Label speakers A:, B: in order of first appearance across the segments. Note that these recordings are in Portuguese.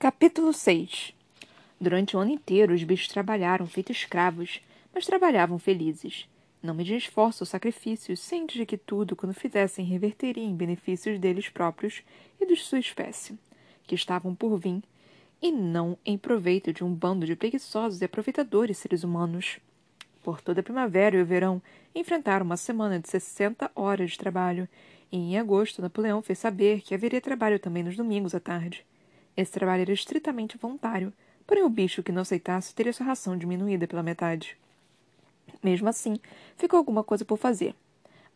A: Capítulo 6 Durante o ano inteiro, os bichos trabalharam feito escravos, mas trabalhavam felizes. Não mediam esforço ou sacrifícios, cientes de que tudo, quando fizessem, reverteria em benefícios deles próprios e de sua espécie, que estavam por vir, e não em proveito de um bando de preguiçosos e aproveitadores seres humanos. Por toda a primavera e o verão, enfrentaram uma semana de sessenta horas de trabalho, e em agosto Napoleão fez saber que haveria trabalho também nos domingos à tarde. Esse trabalho era estritamente voluntário, porém o bicho que não aceitasse teria sua ração diminuída pela metade. Mesmo assim, ficou alguma coisa por fazer.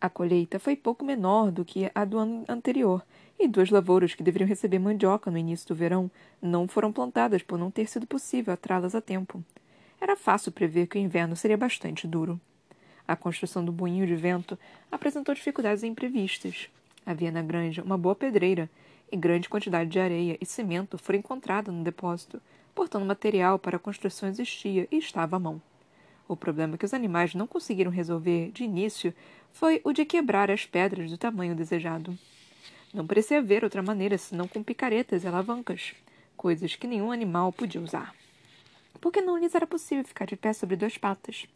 A: A colheita foi pouco menor do que a do ano anterior, e duas lavouras que deveriam receber mandioca no início do verão não foram plantadas por não ter sido possível atrá-las a tempo. Era fácil prever que o inverno seria bastante duro. A construção do moinho de vento apresentou dificuldades imprevistas. Havia na granja uma boa pedreira, e grande quantidade de areia e cimento foram encontrada no depósito, portanto material para a construção existia e estava à mão. O problema que os animais não conseguiram resolver de início foi o de quebrar as pedras do tamanho desejado. Não parecia haver outra maneira senão com picaretas e alavancas, coisas que nenhum animal podia usar. Porque não lhes era possível ficar de pé sobre duas patas.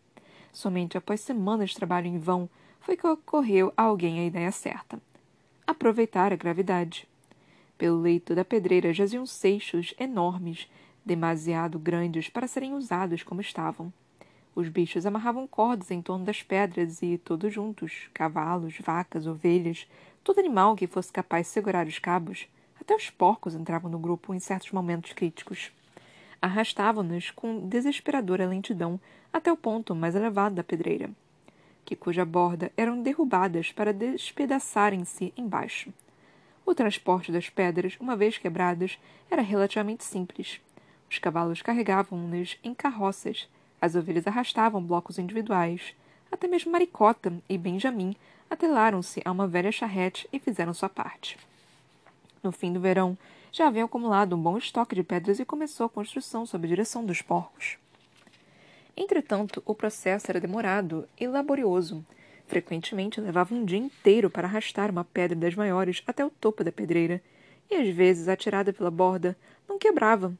A: Somente após semanas de trabalho em vão foi que ocorreu a alguém a ideia certa. Aproveitar a gravidade. Pelo leito da pedreira jaziam seixos enormes, demasiado grandes para serem usados como estavam. Os bichos amarravam cordas em torno das pedras e, todos juntos, cavalos, vacas, ovelhas, todo animal que fosse capaz de segurar os cabos, até os porcos entravam no grupo em certos momentos críticos. Arrastavam-nos com desesperadora lentidão até o ponto mais elevado da pedreira, que cuja borda eram derrubadas para despedaçarem-se embaixo. O transporte das pedras, uma vez quebradas, era relativamente simples. Os cavalos carregavam-nos em carroças, as ovelhas arrastavam blocos individuais. Até mesmo Maricota e Benjamin atelaram-se a uma velha charrete e fizeram sua parte. No fim do verão, já haviam acumulado um bom estoque de pedras e começou a construção sob a direção dos porcos. Entretanto, o processo era demorado e laborioso, Frequentemente levava um dia inteiro para arrastar uma pedra das maiores até o topo da pedreira, e às vezes, atirada pela borda, não quebrava.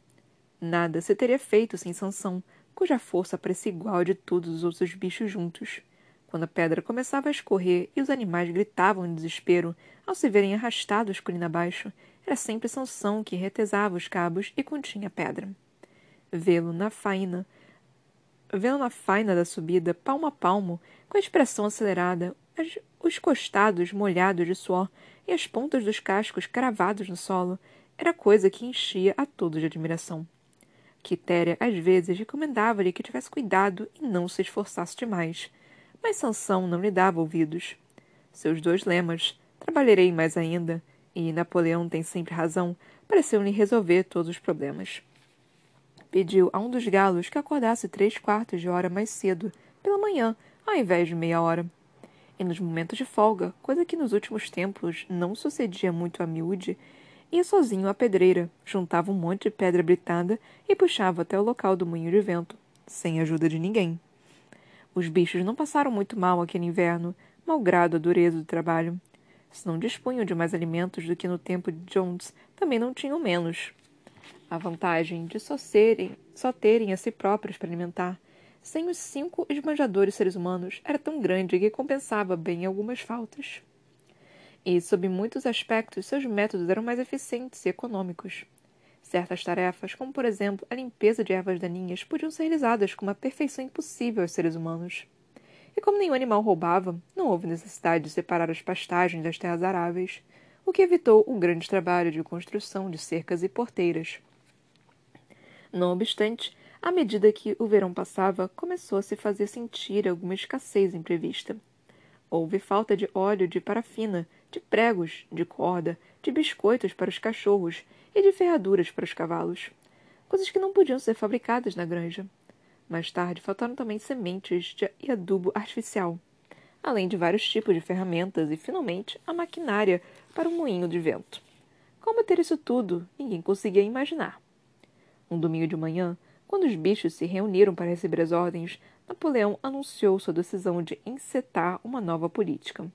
A: Nada se teria feito sem Sansão, cuja força parecia igual a de todos os outros bichos juntos. Quando a pedra começava a escorrer e os animais gritavam em desespero ao se verem arrastados colina abaixo, era sempre Sansão que retesava os cabos e continha a pedra. Vê-lo na faina vendo na faina da subida, palmo a palmo, com a expressão acelerada, as, os costados molhados de suor e as pontas dos cascos cravados no solo, era coisa que enchia a todos de admiração. Quitéria, às vezes, recomendava-lhe que tivesse cuidado e não se esforçasse demais, mas Sansão não lhe dava ouvidos. Seus dois lemas, trabalharei mais ainda, e Napoleão tem sempre razão, pareciam-lhe resolver todos os problemas pediu a um dos galos que acordasse três quartos de hora mais cedo, pela manhã, ao invés de meia hora. E nos momentos de folga, coisa que nos últimos tempos não sucedia muito a miúde, ia sozinho à pedreira, juntava um monte de pedra britada e puxava até o local do moinho de vento, sem ajuda de ninguém. Os bichos não passaram muito mal aquele inverno, malgrado a dureza do trabalho. Se não dispunham de mais alimentos do que no tempo de Jones, também não tinham menos. A vantagem de só, serem, só terem a si próprios para alimentar, sem os cinco esbanjadores seres humanos, era tão grande que compensava bem algumas faltas. E, sob muitos aspectos, seus métodos eram mais eficientes e econômicos. Certas tarefas, como por exemplo a limpeza de ervas daninhas, podiam ser realizadas com uma perfeição impossível aos seres humanos. E como nenhum animal roubava, não houve necessidade de separar as pastagens das terras aráveis, o que evitou o grande trabalho de construção de cercas e porteiras. Não obstante, à medida que o verão passava, começou a se fazer sentir alguma escassez imprevista. Houve falta de óleo de parafina, de pregos, de corda, de biscoitos para os cachorros e de ferraduras para os cavalos. Coisas que não podiam ser fabricadas na granja. Mais tarde, faltaram também sementes e adubo artificial, além de vários tipos de ferramentas e, finalmente, a maquinária para um moinho de vento. Como ter isso tudo, ninguém conseguia imaginar. Um domingo de manhã, quando os bichos se reuniram para receber as ordens, Napoleão anunciou sua decisão de encetar uma nova política.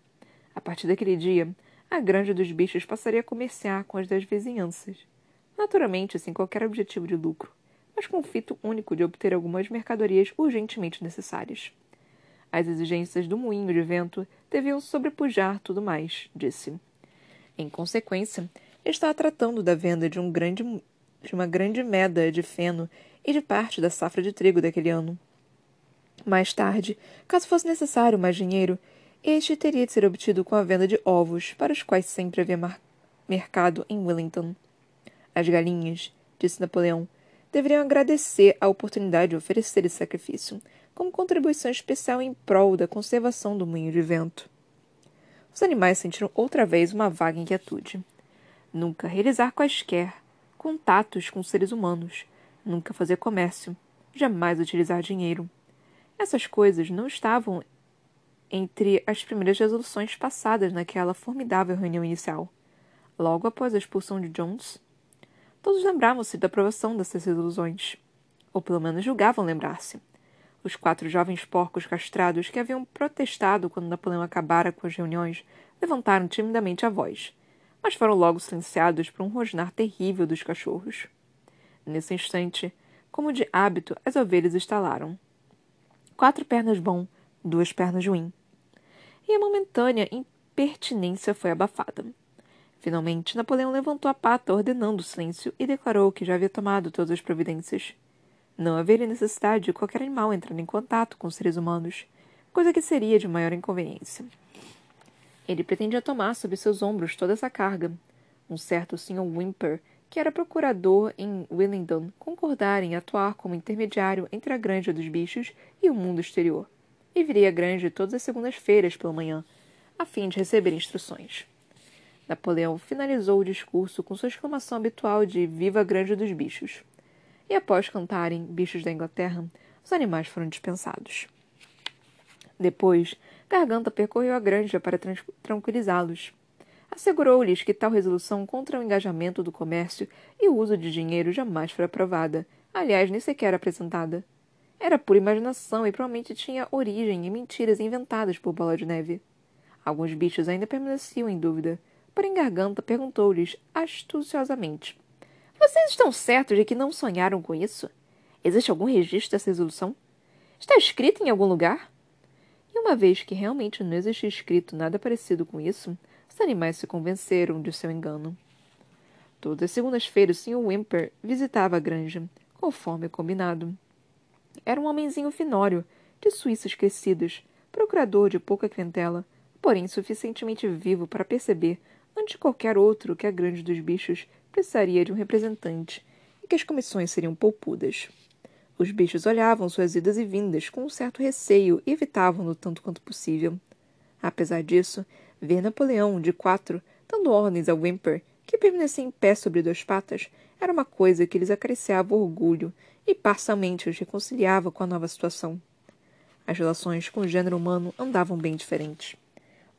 A: A partir daquele dia, a granja dos bichos passaria a comerciar com as das vizinhanças. naturalmente sem qualquer objetivo de lucro, mas com o fito único de obter algumas mercadorias urgentemente necessárias. As exigências do moinho de vento deviam sobrepujar tudo mais, disse. Em consequência, estava tratando da venda de, um grande, de uma grande meda de feno e de parte da safra de trigo daquele ano. Mais tarde, caso fosse necessário mais dinheiro, este teria de ser obtido com a venda de ovos, para os quais sempre havia mercado em Wellington. As galinhas, disse Napoleão, deveriam agradecer a oportunidade de oferecer esse sacrifício, como contribuição especial em prol da conservação do moinho de vento. Os animais sentiram outra vez uma vaga inquietude. Nunca realizar quaisquer contatos com seres humanos, nunca fazer comércio, jamais utilizar dinheiro. Essas coisas não estavam entre as primeiras resoluções passadas naquela formidável reunião inicial. Logo após a expulsão de Jones, todos lembravam-se da aprovação dessas resoluções, ou pelo menos julgavam lembrar-se. Os quatro jovens porcos castrados que haviam protestado quando Napoleão acabara com as reuniões levantaram timidamente a voz, mas foram logo silenciados por um rosnar terrível dos cachorros. Nesse instante, como de hábito, as ovelhas estalaram. Quatro pernas bom, duas pernas ruim e a momentânea impertinência foi abafada. Finalmente, Napoleão levantou a pata, ordenando o silêncio, e declarou que já havia tomado todas as providências. Não haveria necessidade de qualquer animal entrar em contato com os seres humanos, coisa que seria de maior inconveniência. Ele pretendia tomar sobre seus ombros toda essa carga. Um certo Sr. Wimper, que era procurador em Willingdon, concordara em atuar como intermediário entre a granja dos bichos e o mundo exterior e viria à grande todas as segundas-feiras pela manhã, a fim de receber instruções. Napoleão finalizou o discurso com sua exclamação habitual de Viva a Grande dos Bichos. E após cantarem Bichos da Inglaterra, os animais foram dispensados. Depois, Garganta percorreu a granja para tranquilizá-los. Assegurou-lhes que tal resolução contra o engajamento do comércio e o uso de dinheiro jamais foi aprovada, aliás, nem sequer apresentada. Era pura imaginação e provavelmente tinha origem em mentiras inventadas por Bola de Neve. Alguns bichos ainda permaneciam em dúvida, porém Garganta perguntou-lhes astuciosamente: Vocês estão certos de que não sonharam com isso? Existe algum registro dessa resolução? Está escrito em algum lugar? E uma vez que realmente não existia escrito nada parecido com isso, os animais se convenceram de seu engano. Todas as segundas-feiras, o Sr. Wimper visitava a granja, conforme combinado. Era um homenzinho finório, de suíças crescidas, procurador de pouca clientela, porém suficientemente vivo para perceber, antes de qualquer outro, que a grande dos bichos precisaria de um representante e que as comissões seriam poupudas. Os bichos olhavam suas idas e vindas com um certo receio e evitavam-no tanto quanto possível. Apesar disso, ver Napoleão, de quatro, dando ordens ao Wimper, que permanecia em pé sobre duas patas, era uma coisa que lhes acariciava orgulho e parcialmente os reconciliava com a nova situação. As relações com o gênero humano andavam bem diferentes.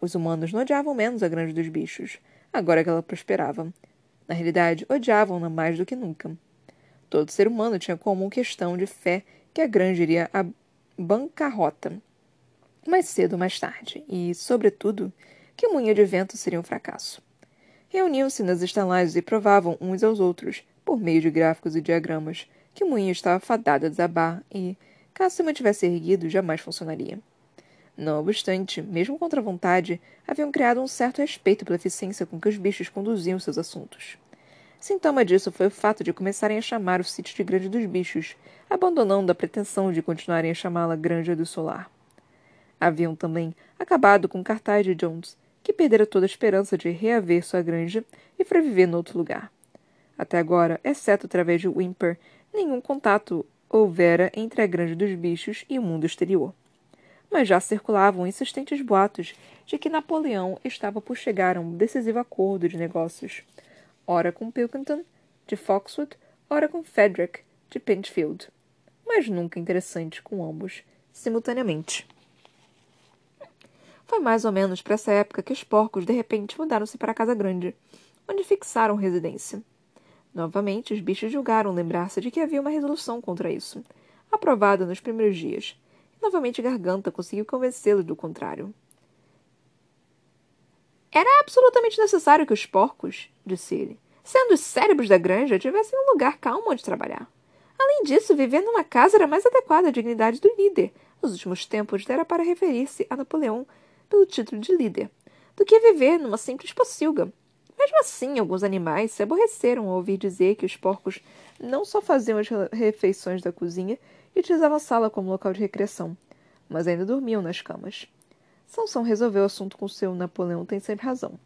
A: Os humanos não odiavam menos a grande dos bichos, agora que ela prosperava. Na realidade, odiavam-na mais do que nunca. Todo ser humano tinha como questão de fé que a grande iria à bancarrota, mais cedo ou mais tarde, e, sobretudo, que o moinho de vento seria um fracasso. Reuniam-se nas estalagens e provavam uns aos outros, por meio de gráficos e diagramas, que o moinho estava fadado a desabar e, caso se mantivesse erguido, jamais funcionaria. Não obstante, mesmo contra a vontade, haviam criado um certo respeito pela eficiência com que os bichos conduziam seus assuntos. Sintoma disso foi o fato de começarem a chamar o sítio de Grande dos Bichos, abandonando a pretensão de continuarem a chamá-la Granja do Solar. Haviam também acabado com o cartaz de Jones, que perdera toda a esperança de reaver sua granja e para viver noutro lugar. Até agora, exceto através de Wimper, nenhum contato houvera entre a Grande dos Bichos e o mundo exterior. Mas já circulavam insistentes boatos de que Napoleão estava por chegar a um decisivo acordo de negócios, ora com Pilkington, de Foxwood, ora com Frederick, de Penfield, mas nunca interessante com ambos, simultaneamente. Foi mais ou menos para essa época que os porcos de repente mudaram-se para a Casa Grande, onde fixaram residência. Novamente, os bichos julgaram lembrar-se de que havia uma resolução contra isso, aprovada nos primeiros dias. Novamente Garganta conseguiu convencê-lo do contrário. Era absolutamente necessário que os porcos, disse ele, sendo os cérebros da granja tivessem um lugar calmo onde trabalhar. Além disso, viver numa casa era mais adequada à dignidade do líder. Nos últimos tempos, dera para referir-se a Napoleão pelo título de líder, do que viver numa simples pocilga. Mesmo assim, alguns animais se aborreceram ao ouvir dizer que os porcos não só faziam as refeições da cozinha e utilizavam a sala como local de recreação, mas ainda dormiam nas camas. Sansão resolveu o assunto com seu Napoleão tem sempre razão.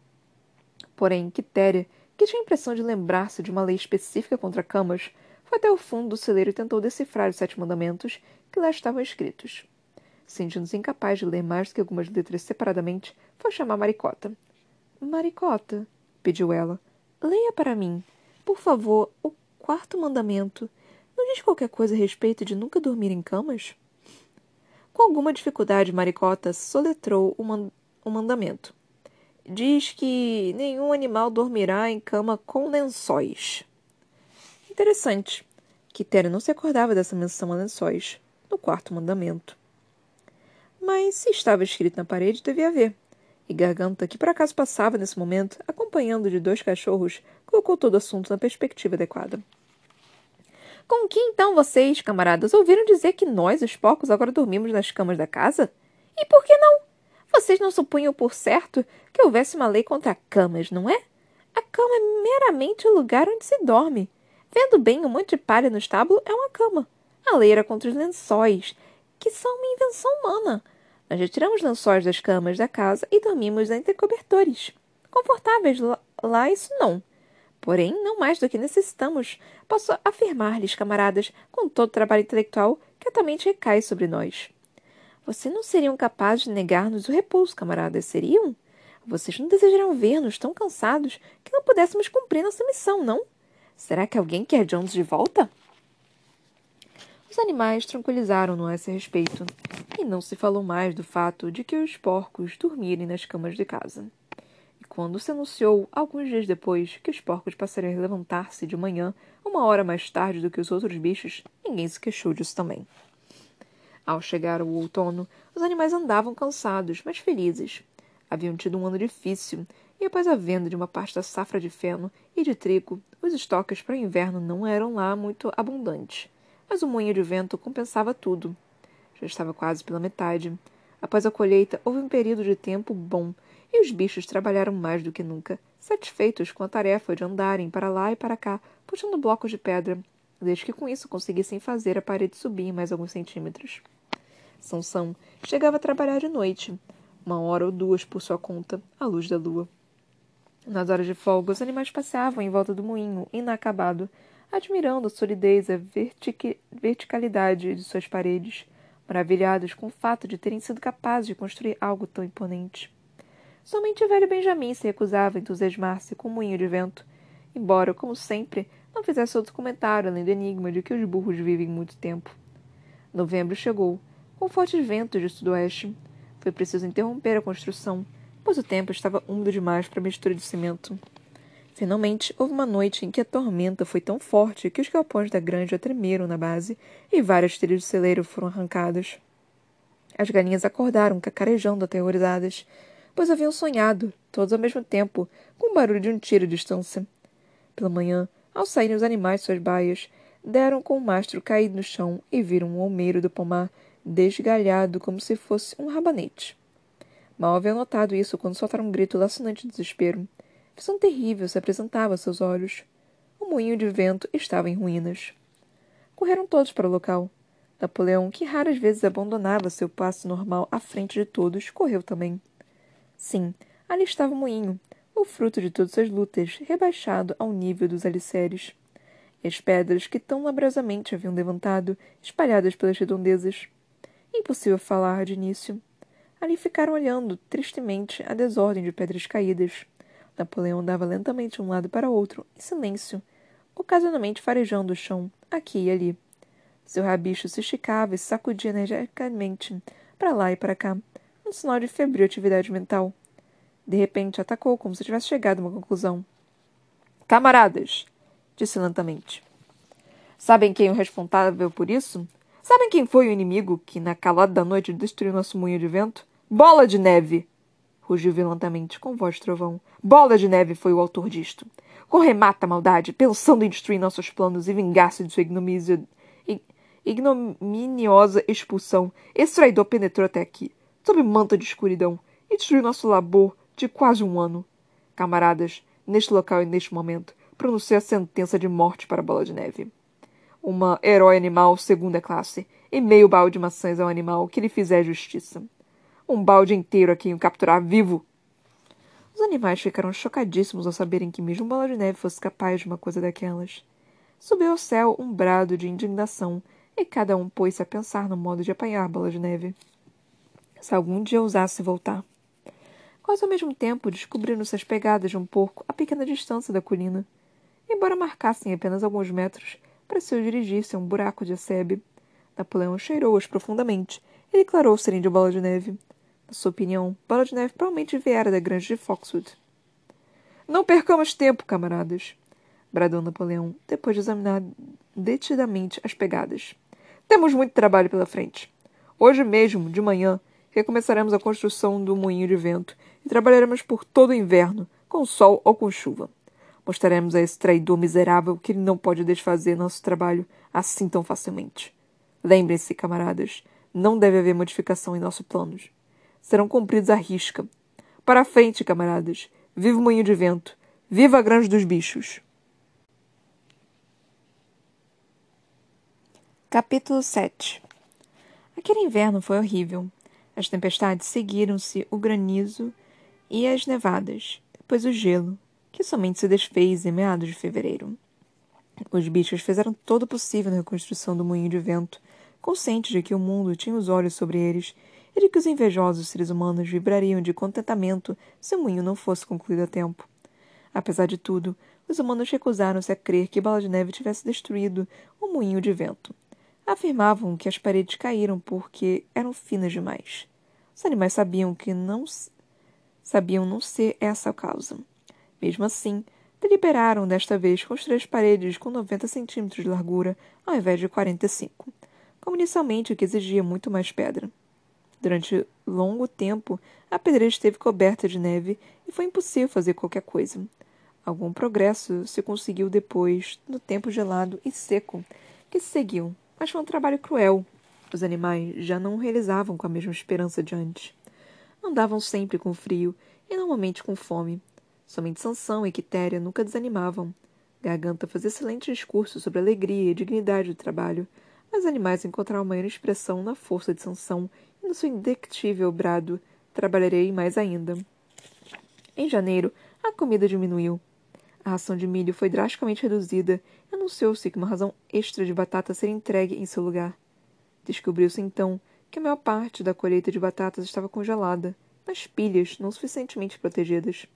A: Porém, Quitéria, que tinha a impressão de lembrar-se de uma lei específica contra camas, foi até o fundo do celeiro e tentou decifrar os sete mandamentos que lá estavam escritos. Sentindo-se incapaz de ler mais do que algumas letras separadamente, foi chamar Maricota. Maricota, pediu ela, leia para mim, por favor, o quarto mandamento. Diz qualquer coisa a respeito de nunca dormir em camas? Com alguma dificuldade, Maricota soletrou o, man o mandamento. Diz que nenhum animal dormirá em cama com lençóis. Interessante. Quitéria não se acordava dessa menção a lençóis, no quarto mandamento. Mas se estava escrito na parede, devia haver. E Garganta, que por acaso passava nesse momento, acompanhando de dois cachorros, colocou todo o assunto na perspectiva adequada. Com que então vocês, camaradas, ouviram dizer que nós, os porcos, agora dormimos nas camas da casa? E por que não? Vocês não supunham por certo que houvesse uma lei contra camas, não é? A cama é meramente o lugar onde se dorme. Vendo bem, um monte de palha no estábulo é uma cama. A lei era contra os lençóis, que são uma invenção humana. Nós retiramos lençóis das camas da casa e dormimos entre cobertores. Confortáveis lá, isso não. Porém, não mais do que necessitamos. Posso afirmar-lhes, camaradas, com todo o trabalho intelectual que atualmente recai sobre nós. Vocês não seriam capazes de negar-nos o repouso, camaradas, seriam? Vocês não desejariam ver-nos tão cansados que não pudéssemos cumprir nossa missão, não? Será que alguém quer Jones de volta? Os animais tranquilizaram-no a esse respeito, e não se falou mais do fato de que os porcos dormirem nas camas de casa. Quando se anunciou, alguns dias depois, que os porcos passariam a levantar-se de manhã, uma hora mais tarde do que os outros bichos, ninguém se queixou disso também. Ao chegar o outono, os animais andavam cansados, mas felizes. Haviam tido um ano difícil, e após a venda de uma parte da safra de feno e de trigo, os estoques para o inverno não eram lá muito abundantes. Mas o moinho de vento compensava tudo. Já estava quase pela metade. Após a colheita, houve um período de tempo bom, e os bichos trabalharam mais do que nunca, satisfeitos com a tarefa de andarem para lá e para cá, puxando blocos de pedra, desde que com isso conseguissem fazer a parede subir mais alguns centímetros. Sansão chegava a trabalhar de noite, uma hora ou duas por sua conta, à luz da lua. Nas horas de folga, os animais passeavam em volta do moinho, inacabado, admirando a solidez e a vertic verticalidade de suas paredes, maravilhados com o fato de terem sido capazes de construir algo tão imponente. Somente o velho Benjamin se recusava a entusiasmar-se com o moinho de vento, embora, como sempre, não fizesse outro comentário além do enigma de que os burros vivem muito tempo. Novembro chegou, com fortes ventos de sudoeste. Foi preciso interromper a construção pois o tempo estava úmido demais para a mistura de cimento. Finalmente, houve uma noite em que a tormenta foi tão forte que os galpões da granja tremeram na base e várias telhas de celeiro foram arrancadas. As galinhas acordaram, cacarejando aterrorizadas, pois haviam sonhado, todos ao mesmo tempo, com o barulho de um tiro à distância. Pela manhã, ao saírem os animais de suas baias, deram com o mastro caído no chão e viram um almeiro do pomar desgalhado como se fosse um rabanete. Mal havia notado isso quando soltaram um grito lacinante de desespero. Visão terrível se apresentava a seus olhos. O moinho de vento estava em ruínas. Correram todos para o local. Napoleão, que raras vezes abandonava seu passo normal à frente de todos, correu também. Sim, ali estava o moinho, o fruto de todas as lutas, rebaixado ao nível dos alicerces. E as pedras que tão laboriosamente haviam levantado, espalhadas pelas redondezas. Impossível falar de início. Ali ficaram olhando tristemente a desordem de pedras caídas. Napoleão andava lentamente de um lado para outro, em silêncio, ocasionalmente farejando o chão, aqui e ali. Seu rabicho se esticava e sacudia energicamente, para lá e para cá, um sinal de febril atividade mental. De repente, atacou como se tivesse chegado a uma conclusão. Camaradas! disse lentamente. Sabem quem é o responsável por isso? Sabem quem foi o inimigo que, na calada da noite, destruiu nosso moinho de vento? Bola de Neve! rugiu violentamente, com voz de trovão. Bola de Neve foi o autor disto. Corremata a maldade, pensando em destruir nossos planos e vingar-se de sua ignomínia, ignominiosa expulsão. Esse traidor penetrou até aqui, sob manta de escuridão, e destruiu nosso labor de quase um ano. Camaradas, neste local e neste momento, pronunciei a sentença de morte para Bola de Neve. Uma herói animal segunda classe, e meio balde de maçãs ao animal que lhe fizer justiça. Um balde inteiro a quem o capturar vivo. Os animais ficaram chocadíssimos ao saberem que mesmo Bola de Neve fosse capaz de uma coisa daquelas. Subiu ao céu um brado de indignação, e cada um pôs-se a pensar no modo de apanhar Bola de Neve. Se algum dia ousasse voltar. Quase ao mesmo tempo descobriram-se as pegadas de um porco a pequena distância da colina. Embora marcassem apenas alguns metros, pareceu dirigir-se a um buraco de sebe. Napoleão cheirou-as profundamente e declarou serem de Bola de Neve. Na sua opinião, Bola de Neve provavelmente viera da granja de Foxwood. Não percamos tempo, camaradas, bradou Napoleão, depois de examinar detidamente as pegadas. Temos muito trabalho pela frente. Hoje mesmo, de manhã, recomeçaremos a construção do moinho de vento e trabalharemos por todo o inverno, com sol ou com chuva. Mostraremos a esse traidor miserável que ele não pode desfazer nosso trabalho assim tão facilmente. Lembrem-se, camaradas, não deve haver modificação em nossos planos. Serão cumpridos à risca. Para a frente, camaradas. Viva o moinho de vento. Viva a granja dos bichos.
B: Capítulo 7 Aquele inverno foi horrível. As tempestades seguiram-se o granizo e as nevadas, depois o gelo, que somente se desfez em meados de fevereiro. Os bichos fizeram todo o possível na reconstrução do moinho de vento, conscientes de que o mundo tinha os olhos sobre eles e de que os invejosos seres humanos vibrariam de contentamento se o moinho não fosse concluído a tempo. Apesar de tudo, os humanos recusaram-se a crer que Bala de Neve tivesse destruído o moinho de vento afirmavam que as paredes caíram porque eram finas demais. Os animais sabiam que não sabiam não ser essa a causa. Mesmo assim, deliberaram desta vez construir as paredes com 90 centímetros de largura ao invés de 45, como inicialmente o que exigia muito mais pedra. Durante longo tempo, a pedreira esteve coberta de neve e foi impossível fazer qualquer coisa. Algum progresso se conseguiu depois, no tempo gelado e seco que se seguiu mas foi um trabalho cruel. Os animais já não o realizavam com a mesma esperança de antes. Andavam sempre com frio e normalmente com fome. Somente Sansão e Quitéria nunca desanimavam. Garganta fazia excelente discurso sobre a alegria e dignidade do trabalho, mas os animais encontravam maior expressão na força de Sansão e no seu indectível brado: Trabalharei mais ainda. Em janeiro, a comida diminuiu. A ração de milho foi drasticamente reduzida e anunciou-se que uma razão extra de batata seria entregue em seu lugar. Descobriu-se então que a maior parte da colheita de batatas estava congelada, nas pilhas não suficientemente protegidas.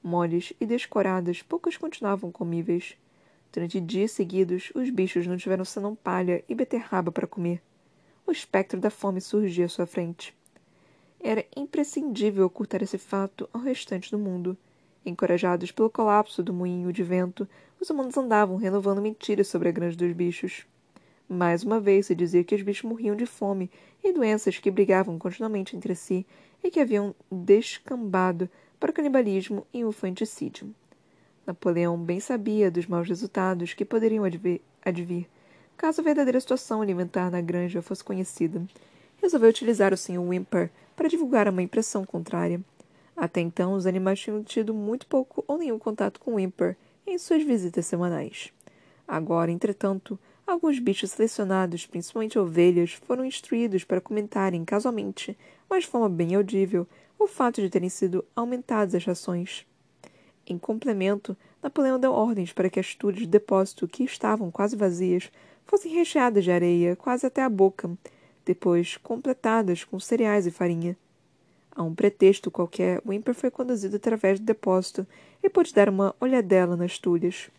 B: Moles e descoradas, poucas continuavam comíveis. Durante dias seguidos, os bichos não tiveram senão palha e beterraba para comer. O espectro da fome surgia à sua frente. Era imprescindível ocultar esse fato ao restante do mundo Encorajados pelo colapso do moinho de vento, os humanos andavam renovando mentiras sobre a granja dos bichos. Mais uma vez se dizia que os bichos morriam de fome e doenças que brigavam continuamente entre si e que haviam descambado para o canibalismo e o infanticídio. Napoleão bem sabia dos maus resultados que poderiam advir caso a verdadeira situação alimentar na granja fosse conhecida. Resolveu utilizar o Sr. Wimper para divulgar uma impressão contrária. Até então, os animais tinham tido muito pouco ou nenhum contato com Wimper em suas visitas semanais. Agora, entretanto, alguns bichos selecionados, principalmente ovelhas, foram instruídos para comentarem casualmente, mas de forma bem audível, o fato de terem sido aumentadas as rações. Em complemento, Napoleão deu ordens para que as tulhas de depósito, que estavam quase vazias, fossem recheadas de areia quase até a boca, depois completadas com cereais e farinha. A um pretexto qualquer, Wimper foi conduzido através do depósito e pôde dar uma olhadela nas tulhas.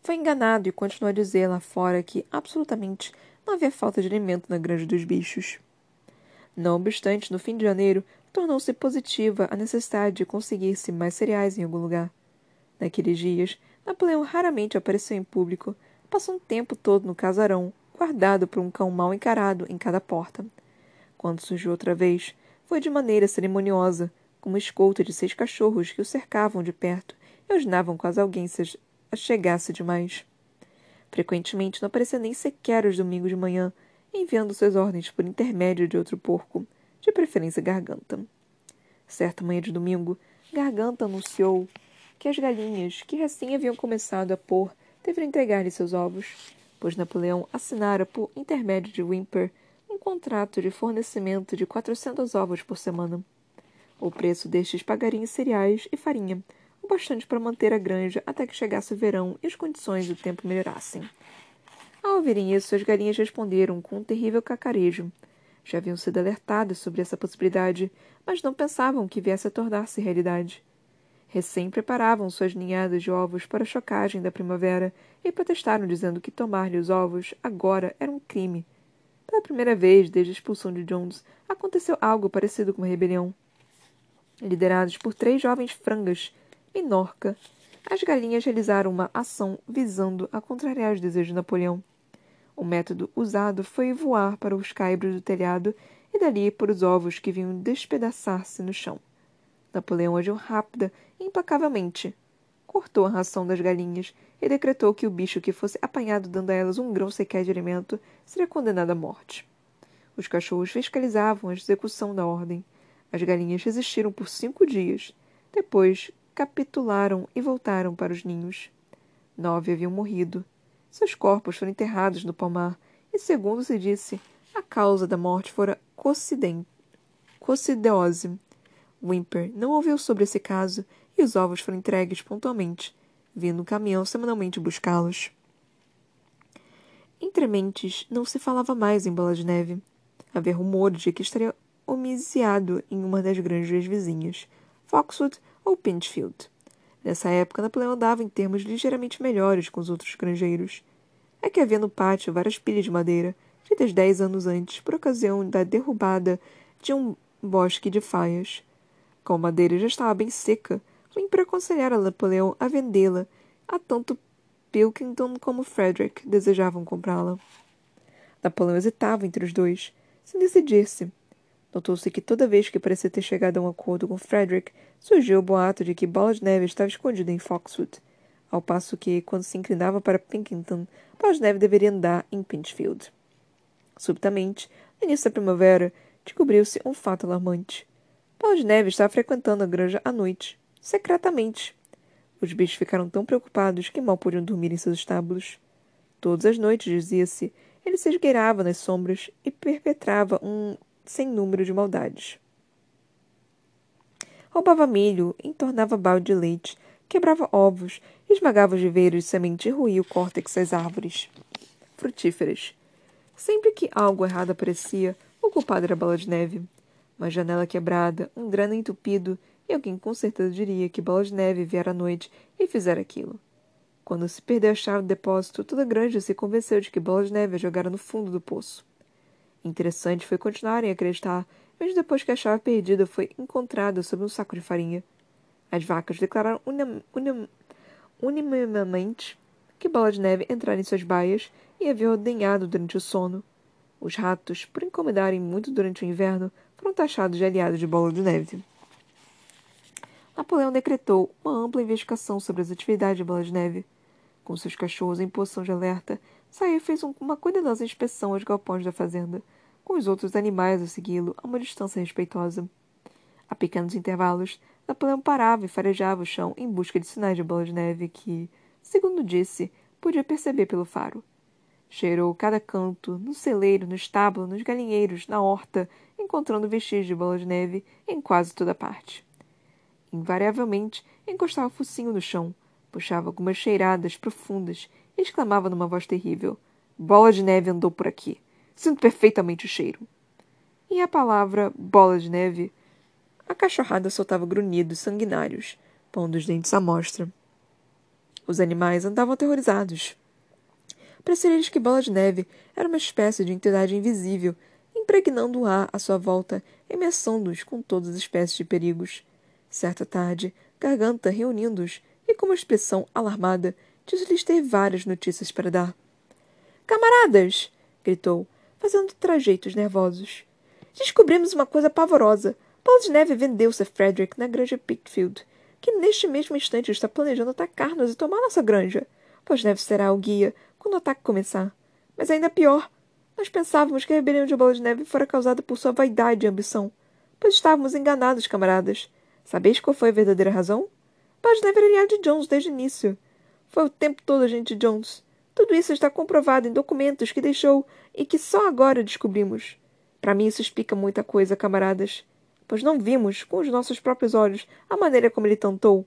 B: Foi enganado e continuou a dizer lá fora que absolutamente não havia falta de alimento na granja dos bichos. Não obstante, no fim de janeiro, tornou-se positiva a necessidade de conseguir-se mais cereais em algum lugar. Naqueles dias, Napoleão raramente apareceu em público, passou um tempo todo no casarão, guardado por um cão mal encarado em cada porta. Quando surgiu outra vez, foi de maneira cerimoniosa, com uma escolta de seis cachorros que o cercavam de perto imaginavam quase alguém se chegasse demais. Frequentemente não aparecia nem sequer aos domingos de manhã, enviando suas ordens por intermédio de outro porco, de preferência Garganta. Certa manhã de domingo, Garganta anunciou que as galinhas, que recém haviam começado a pôr, deveriam entregar-lhe seus ovos, pois Napoleão assinara por intermédio de Wimper um contrato de fornecimento de quatrocentos ovos por semana. O preço destes pagaria em cereais e farinha, o bastante para manter a granja até que chegasse o verão e as condições do tempo melhorassem. Ao ouvirem isso, as galinhas responderam com um terrível cacarejo. Já haviam sido alertadas sobre essa possibilidade, mas não pensavam que viesse a tornar-se realidade. Recém preparavam suas ninhadas de ovos para a chocagem da primavera e protestaram dizendo que tomar-lhe os ovos agora era um crime. Pela primeira vez desde a expulsão de Jones, aconteceu algo parecido com uma rebelião. Liderados por três jovens frangas, Minorca, as galinhas realizaram uma ação visando a contrariar os desejos de Napoleão. O método usado foi voar para os caibros do telhado e dali por os ovos que vinham despedaçar-se no chão. Napoleão agiu rápida e implacavelmente. Cortou a ração das galinhas e decretou que o bicho que fosse apanhado dando a elas um grão sequer de alimento seria condenado à morte. Os cachorros fiscalizavam a execução da ordem. As galinhas resistiram por cinco dias. Depois capitularam e voltaram para os ninhos. Nove haviam morrido. Seus corpos foram enterrados no palmar e, segundo se disse, a causa da morte fora cocideose. Wimper não ouviu sobre esse caso e os ovos foram entregues pontualmente, vindo um caminhão semanalmente buscá-los. Entre mentes, não se falava mais em Bola de Neve. Havia rumores de que estaria homiciado em uma das granjas vizinhas, Foxwood ou Pinchfield. Nessa época, Napoleão andava em termos ligeiramente melhores com os outros granjeiros. É que havia no pátio várias pilhas de madeira, feitas dez anos antes, por ocasião da derrubada de um bosque de faias. Como a madeira já estava bem seca, vim para aconselhar a Napoleão a vendê-la, a tanto Pilkington como Frederick desejavam comprá-la. Napoleão hesitava entre os dois, sem decidir-se. Notou-se que toda vez que parecia ter chegado a um acordo com Frederick, surgiu o boato de que Bola de Neve estava escondido em Foxwood, ao passo que, quando se inclinava para Pinkington, Bola de Neve deveria andar em Pinchfield. Subitamente, no início da primavera, descobriu-se um fato alarmante. Bola de Neve estava frequentando a granja à noite, secretamente. Os bichos ficaram tão preocupados que mal podiam dormir em seus estábulos. Todas as noites, dizia-se, ele se esgueirava nas sombras e perpetrava um sem número de maldades. Roubava milho, entornava balde de leite, quebrava ovos, esmagava os viveiros de semente e ruía o córtex das árvores frutíferas. Sempre que algo errado aparecia, o culpado era a Bola de Neve. Uma janela quebrada, um grano entupido, e alguém com certeza diria que Bola de Neve viera à noite e fizera aquilo. Quando se perdeu a chave do depósito, toda a granja se convenceu de que Bola de Neve a jogara no fundo do poço. Interessante foi continuarem a acreditar, mesmo depois que a chave perdida foi encontrada sob um saco de farinha. As vacas declararam unanimemente que Bola de Neve entrara em suas baias e havia ordenhado durante o sono. Os ratos, por incomodarem muito durante o inverno, foram taxados de aliados de Bola de Neve. Napoleão decretou uma ampla investigação sobre as atividades de Bola de Neve. Com seus cachorros em posição de alerta, saiu e fez uma cuidadosa inspeção aos galpões da fazenda, com os outros animais a segui-lo a uma distância respeitosa. A pequenos intervalos, Napoleão parava e farejava o chão em busca de sinais de bola de neve que, segundo disse, podia perceber pelo faro. Cheirou cada canto, no celeiro, no estábulo, nos galinheiros, na horta, encontrando vestígios de bola de neve em quase toda parte. Invariavelmente, encostava o focinho no chão, puxava algumas cheiradas profundas e exclamava numa voz terrível: Bola de neve andou por aqui. Sinto perfeitamente o cheiro. E a palavra bola de neve, a cachorrada soltava grunhidos sanguinários, pondo os dentes à mostra. Os animais andavam aterrorizados. Parecia-lhes que Bola de Neve era uma espécie de entidade invisível, impregnando o ar à sua volta, ameaçando-os com todas as espécies de perigos. Certa tarde, Garganta reunindo-os e com uma expressão alarmada, disse-lhes ter várias notícias para dar. Camaradas! gritou, fazendo trajeitos nervosos. Descobrimos uma coisa pavorosa. Paulo de Neve vendeu-se a Frederick na granja Pickfield, que neste mesmo instante está planejando atacar-nos e tomar nossa granja. Pois deve será o guia quando o ataque começar. Mas ainda pior, nós pensávamos que a rebelião de Bola de Neve fora causada por sua vaidade e ambição. Pois estávamos enganados, camaradas. Sabeis qual foi a verdadeira razão? Neve era aliado de Jones desde o início. Foi o tempo todo a gente Jones. Tudo isso está comprovado em documentos que deixou e que só agora descobrimos. Para mim isso explica muita coisa, camaradas. Pois não vimos, com os nossos próprios olhos, a maneira como ele tentou.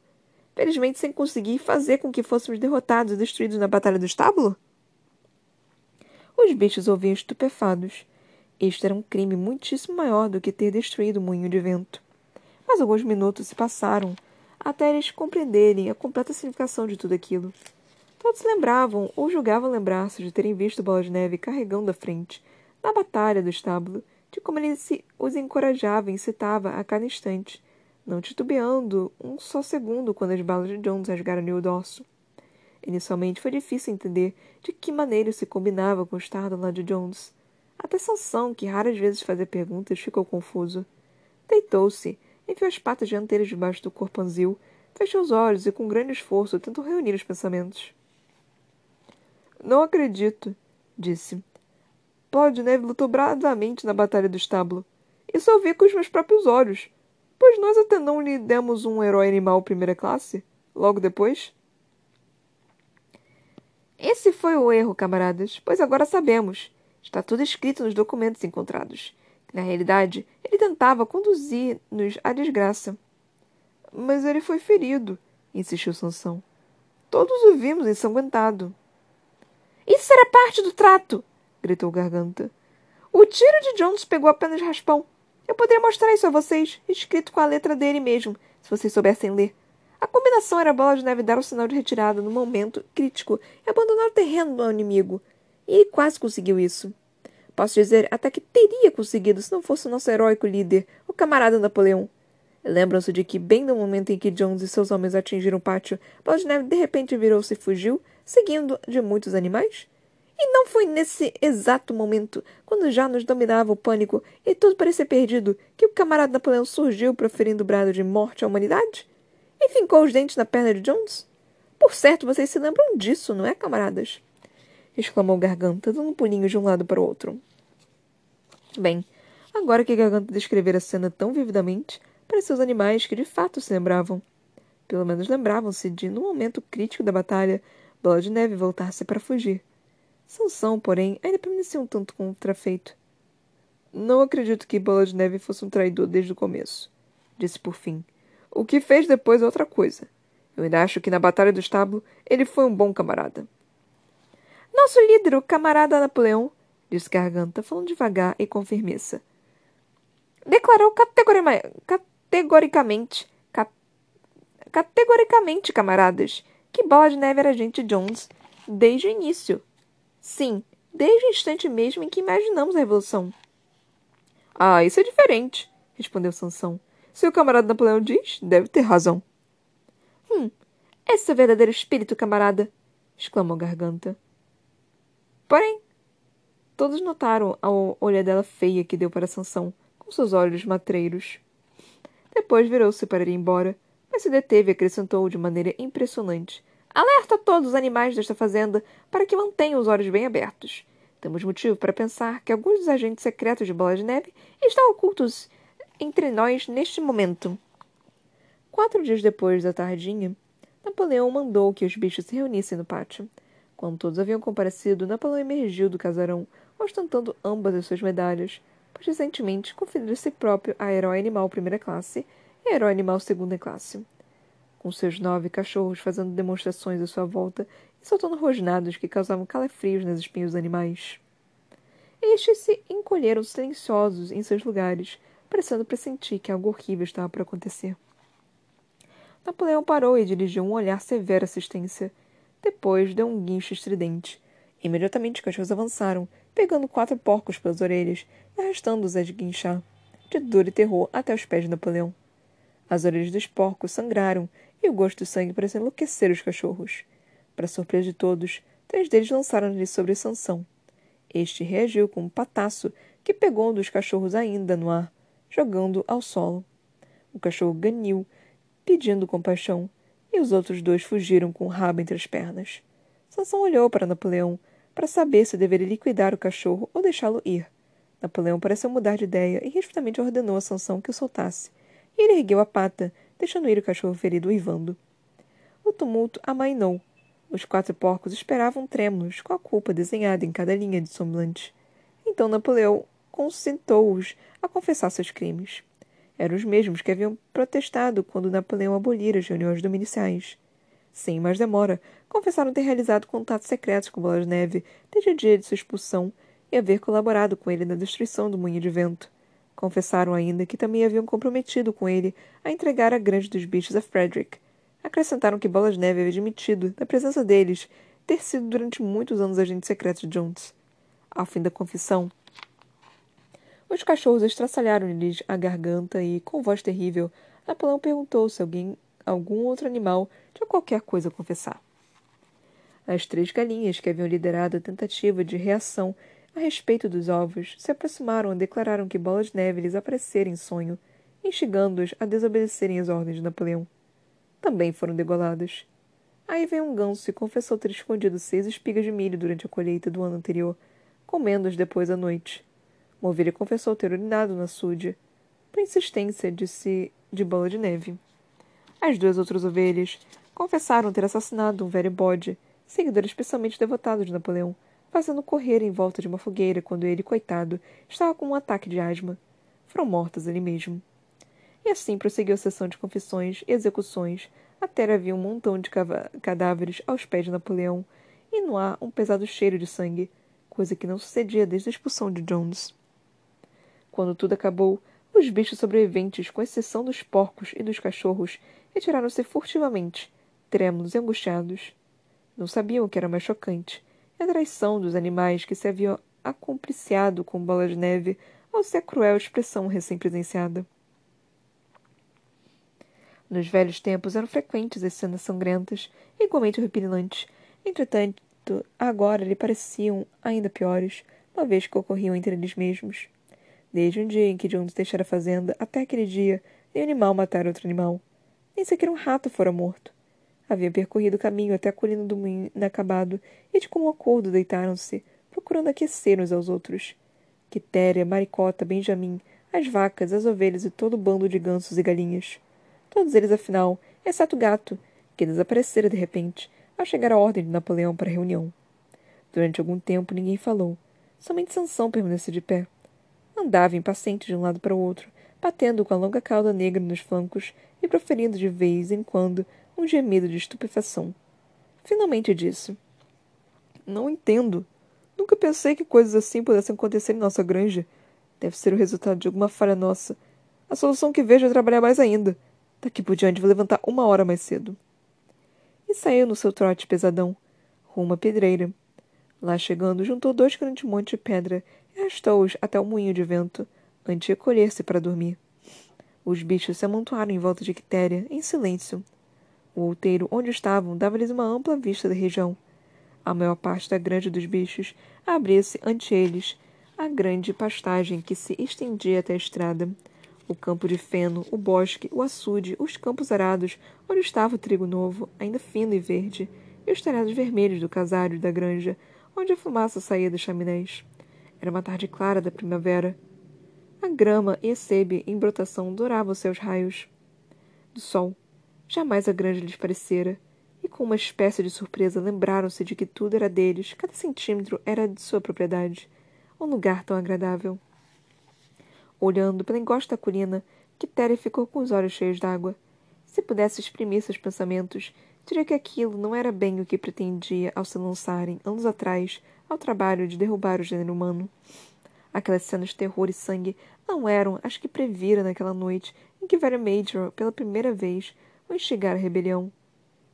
B: Felizmente sem conseguir fazer com que fôssemos derrotados e destruídos na Batalha do Estábulo? Os bichos ouviam estupefados. Este era um crime muitíssimo maior do que ter destruído o moinho de vento. Mas alguns minutos se passaram até eles compreenderem a completa significação de tudo aquilo. Todos lembravam ou julgavam lembrar-se de terem visto Bola de Neve carregando à frente, na batalha do estábulo, de como ele se, os encorajava e incitava a cada instante, não titubeando um só segundo quando as balas de Jones rasgaram-lhe o dorso. Inicialmente foi difícil entender de que maneira se combinava com estar do lado de Jones. Até Sansão, que raras vezes fazia perguntas, ficou confuso. Deitou-se, enfiou as patas dianteiras debaixo do corpanzil, fechou os olhos e, com grande esforço, tentou reunir os pensamentos. Não acredito, disse. Pode Neve lutou bravamente na batalha do estábulo. Isso eu vi com os meus próprios olhos. Pois nós até não lhe demos um herói animal primeira classe, logo depois. Esse foi o erro, camaradas, pois agora sabemos. Está tudo escrito nos documentos encontrados. Na realidade, ele tentava conduzir-nos à desgraça. Mas ele foi ferido, insistiu Sansão. Todos o vimos ensanguentado. Isso era parte do trato! gritou Garganta. O tiro de Jones pegou apenas raspão. Eu poderia mostrar isso a vocês, escrito com a letra dele mesmo, se vocês soubessem ler. A combinação era a bola de neve dar o sinal de retirada no momento crítico e abandonar o terreno do inimigo. E ele quase conseguiu isso. Posso dizer até que teria conseguido se não fosse o nosso heróico líder, o camarada Napoleão. Lembram-se de que, bem no momento em que Jones e seus homens atingiram o pátio, Bola de Neve de repente virou-se e fugiu, seguindo de muitos animais? E não foi nesse exato momento, quando já nos dominava o pânico e tudo parecia perdido, que o camarada Napoleão surgiu proferindo o brado de morte à humanidade? e fincou os dentes na perna de Jones. Por certo, vocês se lembram disso, não é, camaradas? exclamou Garganta, dando um pulinho de um lado para o outro. Bem, agora que Garganta descrevera a cena tão vividamente, pareceu os animais que de fato se lembravam. Pelo menos lembravam-se de, no momento crítico da batalha, Bola de Neve voltar-se para fugir. Sansão, porém, ainda permanecia um tanto contrafeito. Não acredito que Bola de Neve fosse um traidor desde o começo, disse por fim. O que fez depois é outra coisa. Eu ainda acho que na Batalha do Estábulo ele foi um bom camarada. Nosso líder, o camarada Napoleão, disse Garganta, falando devagar e com firmeza, declarou categoricamente, categoricamente, camaradas, que Bola de Neve era agente Jones desde o início. Sim, desde o instante mesmo em que imaginamos a Revolução. Ah, isso é diferente, respondeu Sansão. Se o camarada Napoleão diz, deve ter razão. Hum, esse é o verdadeiro espírito, camarada! exclamou Garganta. Porém, todos notaram a olhadela feia que deu para Sansão, com seus olhos matreiros. Depois virou-se para ir embora, mas se deteve e acrescentou de maneira impressionante. Alerta todos os animais desta fazenda para que mantenham os olhos bem abertos. Temos motivo para pensar que alguns dos agentes secretos de Bola de Neve estão ocultos entre nós neste momento. Quatro dias depois da tardinha, Napoleão mandou que os bichos se reunissem no pátio. Quando todos haviam comparecido, Napoleão emergiu do casarão, ostentando ambas as suas medalhas, pois recentemente conferiu si próprio a herói animal primeira classe e a herói animal segunda classe. Com seus nove cachorros fazendo demonstrações à sua volta e soltando rosnados que causavam calafrios nas espinhas dos animais. Estes se encolheram silenciosos em seus lugares, parecendo pressentir que algo horrível estava por acontecer. Napoleão parou e dirigiu um olhar severo à assistência. Depois deu um guincho estridente. Imediatamente os cachorros avançaram, pegando quatro porcos pelas orelhas e arrastando-os a guinchar, de dor e terror até os pés de Napoleão. As orelhas dos porcos sangraram e o gosto do sangue pareceu enlouquecer os cachorros. Para surpresa de todos, três deles lançaram-lhe sobre Sansão. Este reagiu com um pataço que pegou um dos cachorros ainda no ar, jogando ao solo. O cachorro ganhou, pedindo compaixão, e os outros dois fugiram com o rabo entre as pernas. Sansão olhou para Napoleão para saber se deveria liquidar o cachorro ou deixá-lo ir. Napoleão pareceu mudar de ideia e respeitamente ordenou a Sansão que o soltasse. E ele ergueu a pata, deixando ir o cachorro ferido uivando. O tumulto amainou. Os quatro porcos esperavam trêmulos, com a culpa desenhada em cada linha de semblante. Então Napoleão consentou-os a confessar seus crimes. Eram os mesmos que haviam protestado quando Napoleão abolira as reuniões dominiciais. Sem mais demora, confessaram ter realizado contatos secretos com Bola de Neve desde o dia de sua expulsão e haver colaborado com ele na destruição do moinho de vento. Confessaram ainda que também haviam comprometido com ele a entregar a Grande dos Bichos a Frederick. Acrescentaram que Bola de Neve havia admitido, na presença deles, ter sido durante muitos anos agente secreto de Jones. Ao fim da confissão, os cachorros estraçalharam-lhes a garganta e, com voz terrível, Napoleão perguntou se alguém, algum outro animal tinha qualquer coisa confessar. As três galinhas que haviam liderado a tentativa de reação a respeito dos ovos se aproximaram e declararam que Bola de Neve lhes aparecera em sonho, instigando-os a desobedecerem as ordens de Napoleão. Também foram degoladas. Aí veio um ganso e confessou ter escondido seis espigas de milho durante a colheita do ano anterior, comendo-as depois à noite. Uma ovelha confessou ter urinado na súdia, por insistência de, si, de Bola de Neve. As duas outras ovelhas confessaram ter assassinado um velho bode, seguidor especialmente devotado de Napoleão, fazendo correr em volta de uma fogueira quando ele, coitado, estava com um ataque de asma. Foram mortas ali mesmo. E assim prosseguiu a sessão de confissões e execuções, até havia um montão de cadáveres aos pés de Napoleão, e no ar um pesado cheiro de sangue, coisa que não sucedia desde a expulsão de Jones. Quando tudo acabou, os bichos sobreviventes, com exceção dos porcos e dos cachorros, retiraram-se furtivamente, trêmulos e angustiados. Não sabiam o que era mais chocante: a traição dos animais que se haviam acompliciado com bola de neve ao ser a cruel expressão recém-presenciada. Nos velhos tempos eram frequentes as cenas sangrentas, igualmente repugnantes. Entretanto, agora lhe pareciam ainda piores, uma vez que ocorriam entre eles mesmos. Desde um dia em que Jones deixara a fazenda até aquele dia, nenhum animal matara outro animal. Nem sequer um rato fora morto. Havia percorrido o caminho até a colina do moinho inacabado e, de comum acordo, deitaram-se, procurando aquecer uns aos outros. Quitéria, Maricota, Benjamin, as vacas, as ovelhas e todo o bando de gansos e galinhas. Todos eles, afinal, exceto o gato, que desaparecera de repente, ao chegar a ordem de Napoleão para a reunião. Durante algum tempo ninguém falou. Somente Sansão permaneceu de pé. Andava impaciente de um lado para o outro, batendo com a longa cauda negra nos flancos e proferindo de vez em quando um gemido de estupefação. Finalmente disse: Não entendo. Nunca pensei que coisas assim pudessem acontecer em nossa granja. Deve ser o resultado de alguma falha nossa. A solução que vejo é trabalhar mais ainda. Daqui por diante vou levantar uma hora mais cedo. E saiu no seu trote pesadão, rumo à pedreira. Lá chegando, juntou dois grandes montes de pedra e arrastou-os até o moinho de vento, de recolher-se para dormir. Os bichos se amontoaram em volta de Quitéria, em silêncio. O outeiro onde estavam dava-lhes uma ampla vista da região. A maior parte da grande dos bichos abria-se ante eles a grande pastagem que se estendia até a estrada. O campo de feno, o bosque, o açude, os campos arados, onde estava o trigo novo, ainda fino e verde, e os telhados vermelhos do casário da granja, onde a fumaça saía das chaminés. Era uma tarde clara da primavera. A grama e a sebe em brotação douravam seus raios do sol. Jamais a granja lhes parecera, e com uma espécie de surpresa lembraram-se de que tudo era deles, cada centímetro era de sua propriedade. Um lugar tão agradável. Olhando pela encosta da colina, Quitéria ficou com os olhos cheios d'água. Se pudesse exprimir seus pensamentos, diria que aquilo não era bem o que pretendia ao se lançarem, anos atrás, ao trabalho de derrubar o gênero humano. Aquelas cenas de terror e sangue não eram as que previra naquela noite em que Vera Major, pela primeira vez, o instigara a rebelião.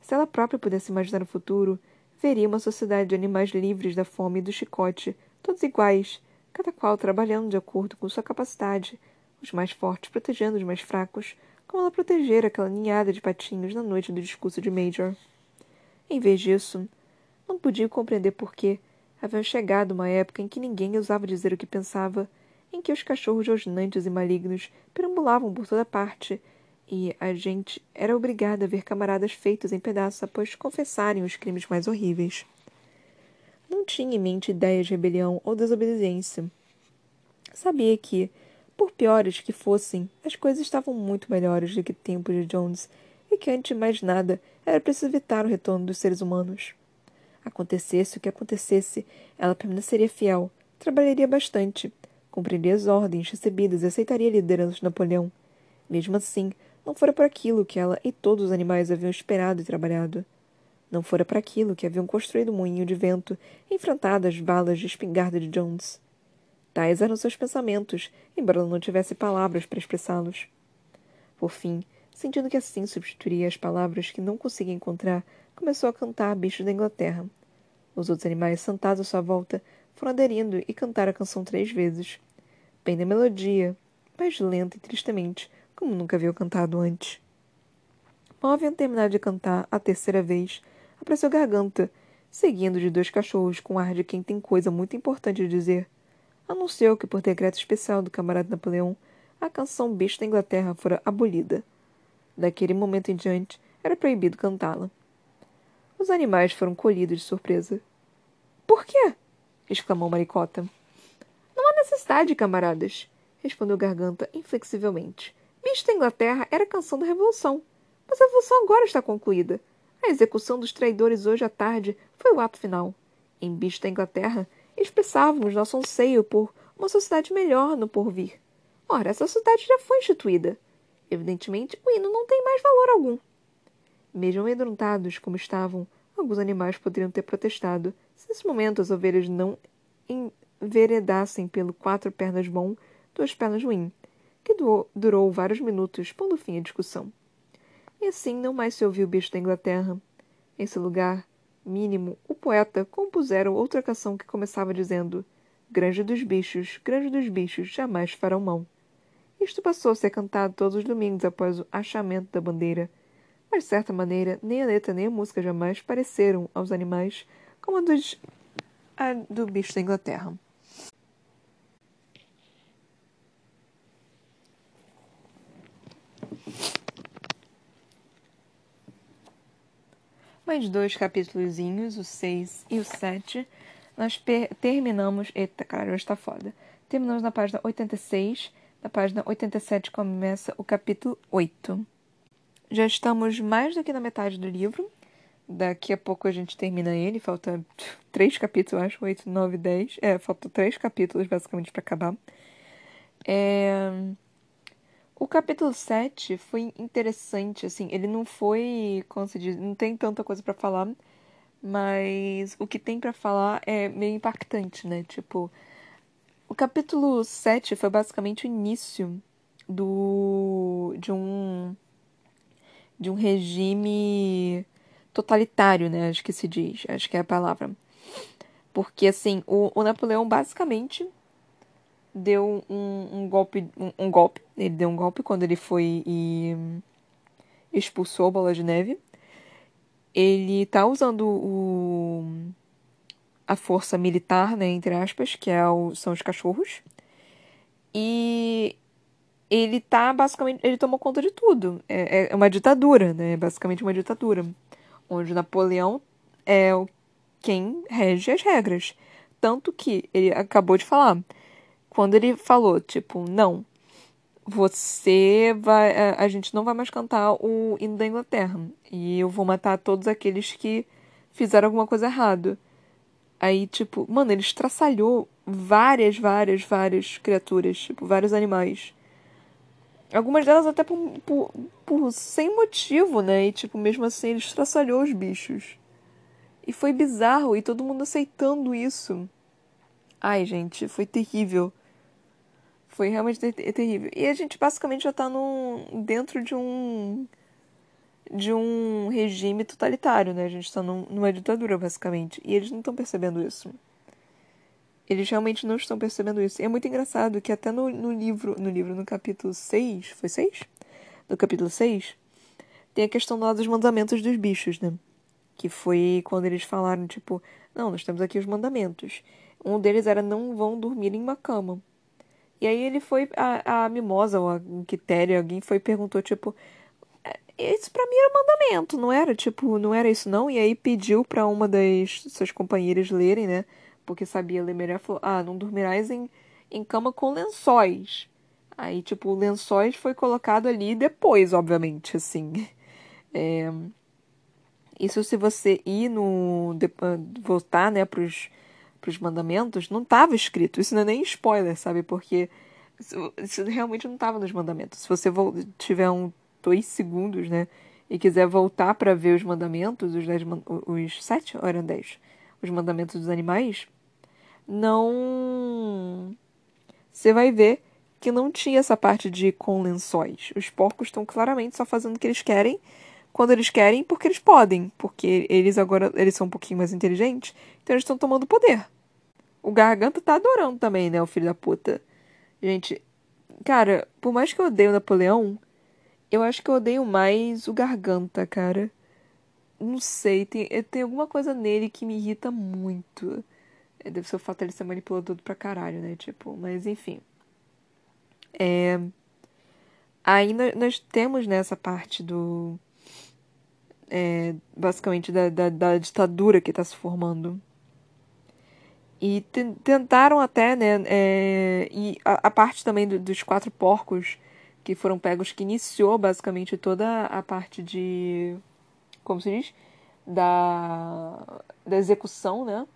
B: Se ela própria pudesse imaginar o futuro, veria uma sociedade de animais livres da fome e do chicote, todos iguais, cada qual trabalhando de acordo com sua capacidade, os mais fortes protegendo os mais fracos, como ela protegera aquela ninhada de patinhos na noite do discurso de Major. Em vez disso, não podia compreender por que, Havia chegado uma época em que ninguém ousava dizer o que pensava, em que os cachorros rosnantes e malignos perambulavam por toda parte, e a gente era obrigada a ver camaradas feitos em pedaços após confessarem os crimes mais horríveis. Não tinha em mente ideias de rebelião ou desobediência. Sabia que, por piores que fossem, as coisas estavam muito melhores do que tempos de Jones e que, antes de mais nada, era preciso evitar o retorno dos seres humanos. Acontecesse o que acontecesse, ela permaneceria fiel, trabalharia bastante, cumpriria as ordens recebidas e aceitaria a liderança de Napoleão. Mesmo assim, não fora para aquilo que ela e todos os animais haviam esperado e trabalhado. Não fora para aquilo que haviam construído o um moinho de vento e enfrentado as balas de espingarda de Jones. Tais eram seus pensamentos, embora ela não tivesse palavras para expressá-los. Por fim, sentindo que assim substituiria as palavras que não conseguia encontrar, começou a cantar Bichos da Inglaterra. Os outros animais sentados à sua volta foram aderindo e cantaram a canção três vezes. Bem na melodia, mas lenta e tristemente, como nunca haviam cantado antes. Mal haviam terminado de cantar a terceira vez, apareceu Garganta, seguindo de dois cachorros com ar de quem tem coisa muito importante a dizer. Anunciou que, por decreto especial do camarada Napoleão, a canção Bicho da Inglaterra fora abolida. Daquele momento em diante, era proibido cantá-la. Os animais foram colhidos de surpresa. Por quê? exclamou Maricota. Não há necessidade, camaradas, respondeu Garganta inflexivelmente. Bicho da Inglaterra era a canção da Revolução. Mas a Revolução agora está concluída. A execução dos traidores hoje à tarde foi o ato final. Em Bicho da Inglaterra, expressávamos nosso anseio por uma sociedade melhor no porvir. Ora, essa sociedade já foi instituída. Evidentemente, o hino não tem mais valor algum. Mesmo amedrontados como estavam, alguns animais poderiam ter protestado se nesse momento as ovelhas não enveredassem pelo quatro pernas bom, duas pernas ruim, que durou vários minutos, pondo fim à discussão. E assim não mais se ouviu o bicho da Inglaterra. Nesse lugar, mínimo, o poeta compusera outra canção que começava dizendo Grande dos bichos, grande dos bichos, jamais farão mão. Isto passou a ser cantado todos os domingos após o achamento da bandeira. Mas, de certa maneira, nem a letra nem a música jamais pareceram aos animais como a, dos, a do bicho da Inglaterra. mais dois capítulozinhos, o 6 e o 7, nós terminamos. Eita, cara, hoje tá foda. Terminamos na página 86. Na página 87 começa o capítulo 8. Já estamos mais do que na metade do livro. Daqui a pouco a gente termina ele. Falta três capítulos, acho. 8, 9, 10. É, faltam três capítulos basicamente para acabar. É. O capítulo 7 foi interessante, assim, ele não foi, como se diz, não tem tanta coisa para falar, mas o que tem para falar é meio impactante, né? Tipo, o capítulo 7 foi basicamente o início do de um de um regime totalitário, né? Acho que se diz, acho que é a palavra. Porque assim, o, o Napoleão basicamente deu um, um golpe. Um, um, golpe. Ele deu um golpe quando ele foi e expulsou a bola de neve. Ele tá usando o, a força militar, né, entre aspas, que é o, são os cachorros. E ele tá basicamente. Ele tomou conta de tudo. É, é uma ditadura, né? É basicamente uma ditadura. Onde Napoleão é quem rege as regras. Tanto que ele acabou de falar quando ele falou, tipo, não, você vai. A, gente não vai mais cantar o hino da Inglaterra. E eu vou matar todos aqueles que fizeram alguma coisa errada. Aí, tipo, mano, ele estraçalhou várias, várias, várias criaturas, tipo, vários animais. Algumas delas até por, por, por, sem motivo, né? E, tipo, mesmo assim, ele estraçalhou os bichos. E foi bizarro, e todo mundo aceitando isso. Ai, gente, foi terrível. Foi realmente ter terrível. E a gente basicamente já está num, dentro de um de um regime totalitário, né? A gente está num, numa ditadura, basicamente. E eles não estão percebendo isso. Eles realmente não estão percebendo isso. E é muito engraçado que até no, no livro, no livro, no capítulo 6, foi 6? No capítulo 6, tem a questão lá dos mandamentos dos bichos, né? Que foi quando eles falaram, tipo, não, nós temos aqui os mandamentos. Um deles era não vão dormir em uma cama. E aí ele foi, a, a mimosa ou a quitéria, alguém foi e perguntou, tipo, isso para mim era um mandamento, não era? Tipo, não era isso não? E aí pediu para uma das suas companheiras lerem, né? Porque sabia ler melhor, falou: "Ah, não dormirás em, em cama com lençóis". Aí, tipo, lençóis foi colocado ali depois, obviamente, assim. É... Isso se você ir no. Ah, voltar, né, pros, pros mandamentos, não estava escrito. Isso não é nem spoiler, sabe? Porque isso, realmente não estava nos mandamentos. Se você tiver um dois segundos, né? E quiser voltar para ver os mandamentos, os, dez, os sete ou eram dez? Os mandamentos dos animais, não. Você vai ver que não tinha essa parte de com lençóis. Os porcos estão claramente só fazendo o que eles querem quando eles querem, porque eles podem, porque eles agora eles são um pouquinho mais inteligentes, então eles estão tomando poder. O Garganta tá adorando também, né, o filho da puta. Gente, cara, por mais que eu odeie o Napoleão, eu acho que eu odeio mais o Garganta, cara. Não sei, tem, tem alguma coisa nele que me irrita muito. É, deve ser o fato de ele ser manipulador pra caralho, né? Tipo, mas enfim. É... Aí nós temos nessa parte do. É, basicamente da, da, da, ditadura que está se formando. E tentaram até, né? É, e a, a, parte também do, dos quatro porcos que foram pegos, que iniciou basicamente toda a parte de. Como se diz? Da, da execução, né?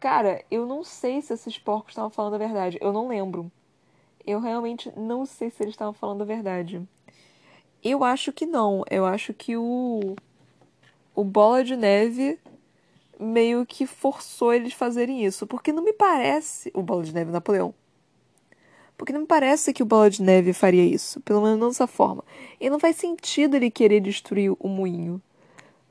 B: Cara, eu não sei se esses porcos estavam falando a verdade. Eu não lembro. Eu realmente não sei se eles estavam falando a verdade. Eu acho que não. Eu acho que o. O Bola de Neve meio que forçou eles fazerem isso. Porque não me parece. O Bola de Neve Napoleão. Porque não me parece que o Bola de Neve faria isso. Pelo menos não dessa forma. E não faz sentido ele querer destruir o moinho.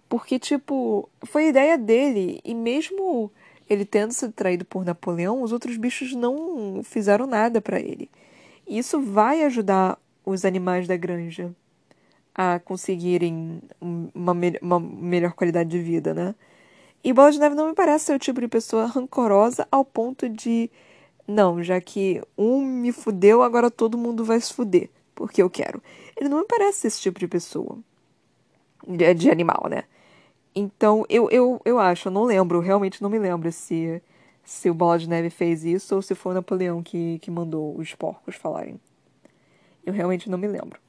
B: Porque, tipo, foi ideia dele. E mesmo ele tendo sido traído por Napoleão, os outros bichos não fizeram nada para ele. Isso vai ajudar os animais da granja a conseguirem uma, me uma melhor qualidade de vida, né? E Bola de Neve não me parece ser o tipo de pessoa rancorosa ao ponto de. Não, já que um me fudeu, agora todo mundo vai se fuder, porque eu quero. Ele não me parece esse tipo de pessoa. De, de animal, né? Então, eu, eu, eu acho, eu não lembro, realmente não me lembro se se o Bola de Neve fez isso ou se foi o Napoleão que, que mandou os porcos falarem. Eu realmente não me lembro.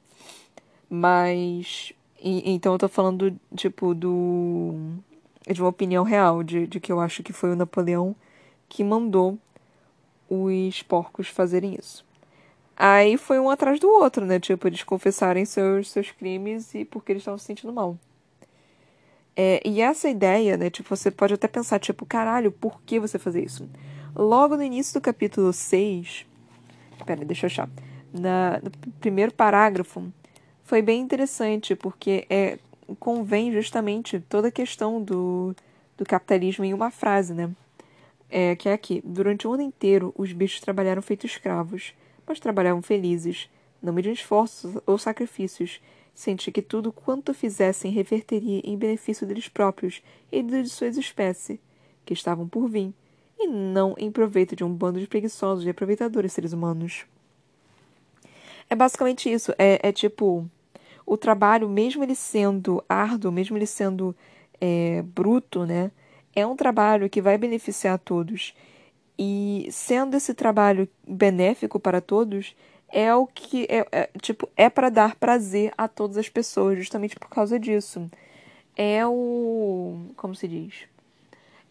B: Mas. E, então eu tô falando, tipo, do. de uma opinião real, de, de que eu acho que foi o Napoleão que mandou os porcos fazerem isso. Aí foi um atrás do outro, né? Tipo, eles confessarem seus, seus crimes e porque eles estavam se sentindo mal. É, e essa ideia, né, tipo, você pode até pensar, tipo, caralho, por que você fazer isso? Logo no início do capítulo 6, pera, deixa eu achar, na, no primeiro parágrafo, foi bem interessante, porque é, convém justamente toda a questão do, do capitalismo em uma frase, né? É, que é aqui. Durante o ano inteiro, os bichos trabalharam feitos escravos, mas trabalhavam felizes, não mediam esforços ou sacrifícios, Senti que tudo quanto fizessem reverteria em benefício deles próprios e de suas espécies, que estavam por vir, e não em proveito de um bando de preguiçosos e aproveitadores seres humanos. É basicamente isso. É, é tipo, o trabalho, mesmo ele sendo árduo, mesmo ele sendo é, bruto, né? É um trabalho que vai beneficiar a todos. E sendo esse trabalho benéfico para todos, é o que é, é tipo é para dar prazer a todas as pessoas justamente por causa disso. É o como se diz?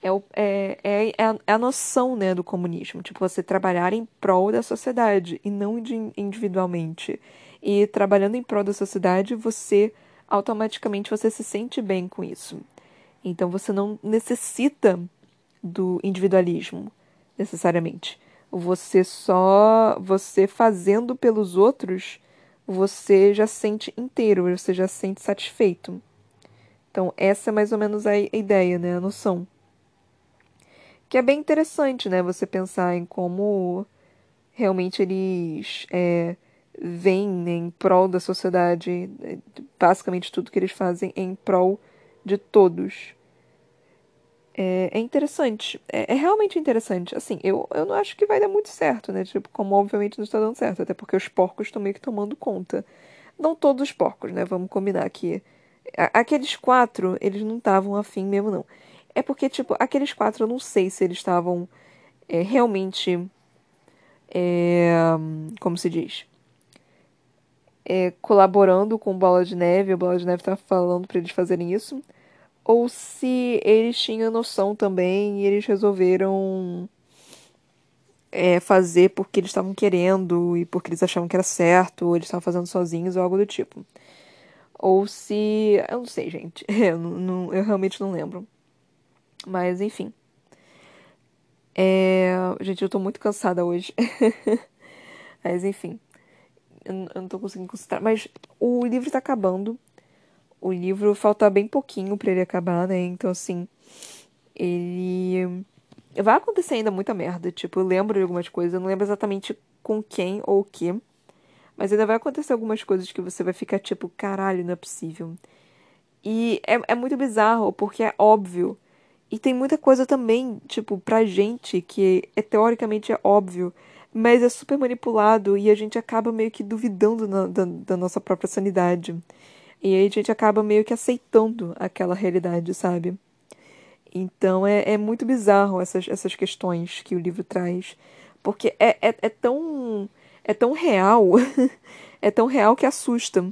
B: É, o, é, é, é, a, é a noção né do comunismo. Tipo você trabalhar em prol da sociedade e não individualmente. E trabalhando em prol da sociedade você automaticamente você se sente bem com isso. Então você não necessita do individualismo necessariamente você só. Você fazendo pelos outros, você já sente inteiro, você já sente satisfeito. Então, essa é mais ou menos a ideia, né? A noção. Que é bem interessante, né? Você pensar em como realmente eles é, vêm né, em prol da sociedade, basicamente tudo que eles fazem é em prol de todos é, é interessante. É, é, realmente interessante. Assim, eu, eu não acho que vai dar muito certo, né? Tipo, como obviamente não está dando certo, até porque os porcos estão meio que tomando conta.
A: Não todos os porcos, né? Vamos combinar aqui. Aqueles quatro, eles não estavam afim mesmo, não. É porque, tipo, aqueles quatro eu não sei se eles estavam é, realmente. É, como se diz? É, colaborando com Bola de Neve, a Bola de Neve estava falando para eles fazerem isso, ou se eles tinham noção também e eles resolveram é, fazer porque eles estavam querendo e porque eles achavam que era certo, ou eles estavam fazendo sozinhos ou algo do tipo. Ou se. Eu não sei, gente. Eu, não, eu realmente não lembro. Mas, enfim. É... Gente, eu tô muito cansada hoje. Mas, enfim. Eu, não tô conseguindo concentrar. Mas o livro tá acabando. O livro falta bem pouquinho para ele acabar, né? Então, assim. Ele. Vai acontecer ainda muita merda. Tipo, eu lembro de algumas coisas. Eu não lembro exatamente com quem ou o que. Mas ainda vai acontecer algumas coisas que você vai ficar tipo, caralho, não é possível. E é, é muito bizarro, porque é óbvio. E tem muita coisa também, tipo, pra gente que é teoricamente é óbvio, mas é super manipulado e a gente acaba meio que duvidando na, da, da nossa própria sanidade. E aí a gente acaba meio que aceitando aquela realidade, sabe? Então é, é muito bizarro essas, essas questões que o livro traz. Porque é, é, é tão é tão real, é tão real que assusta.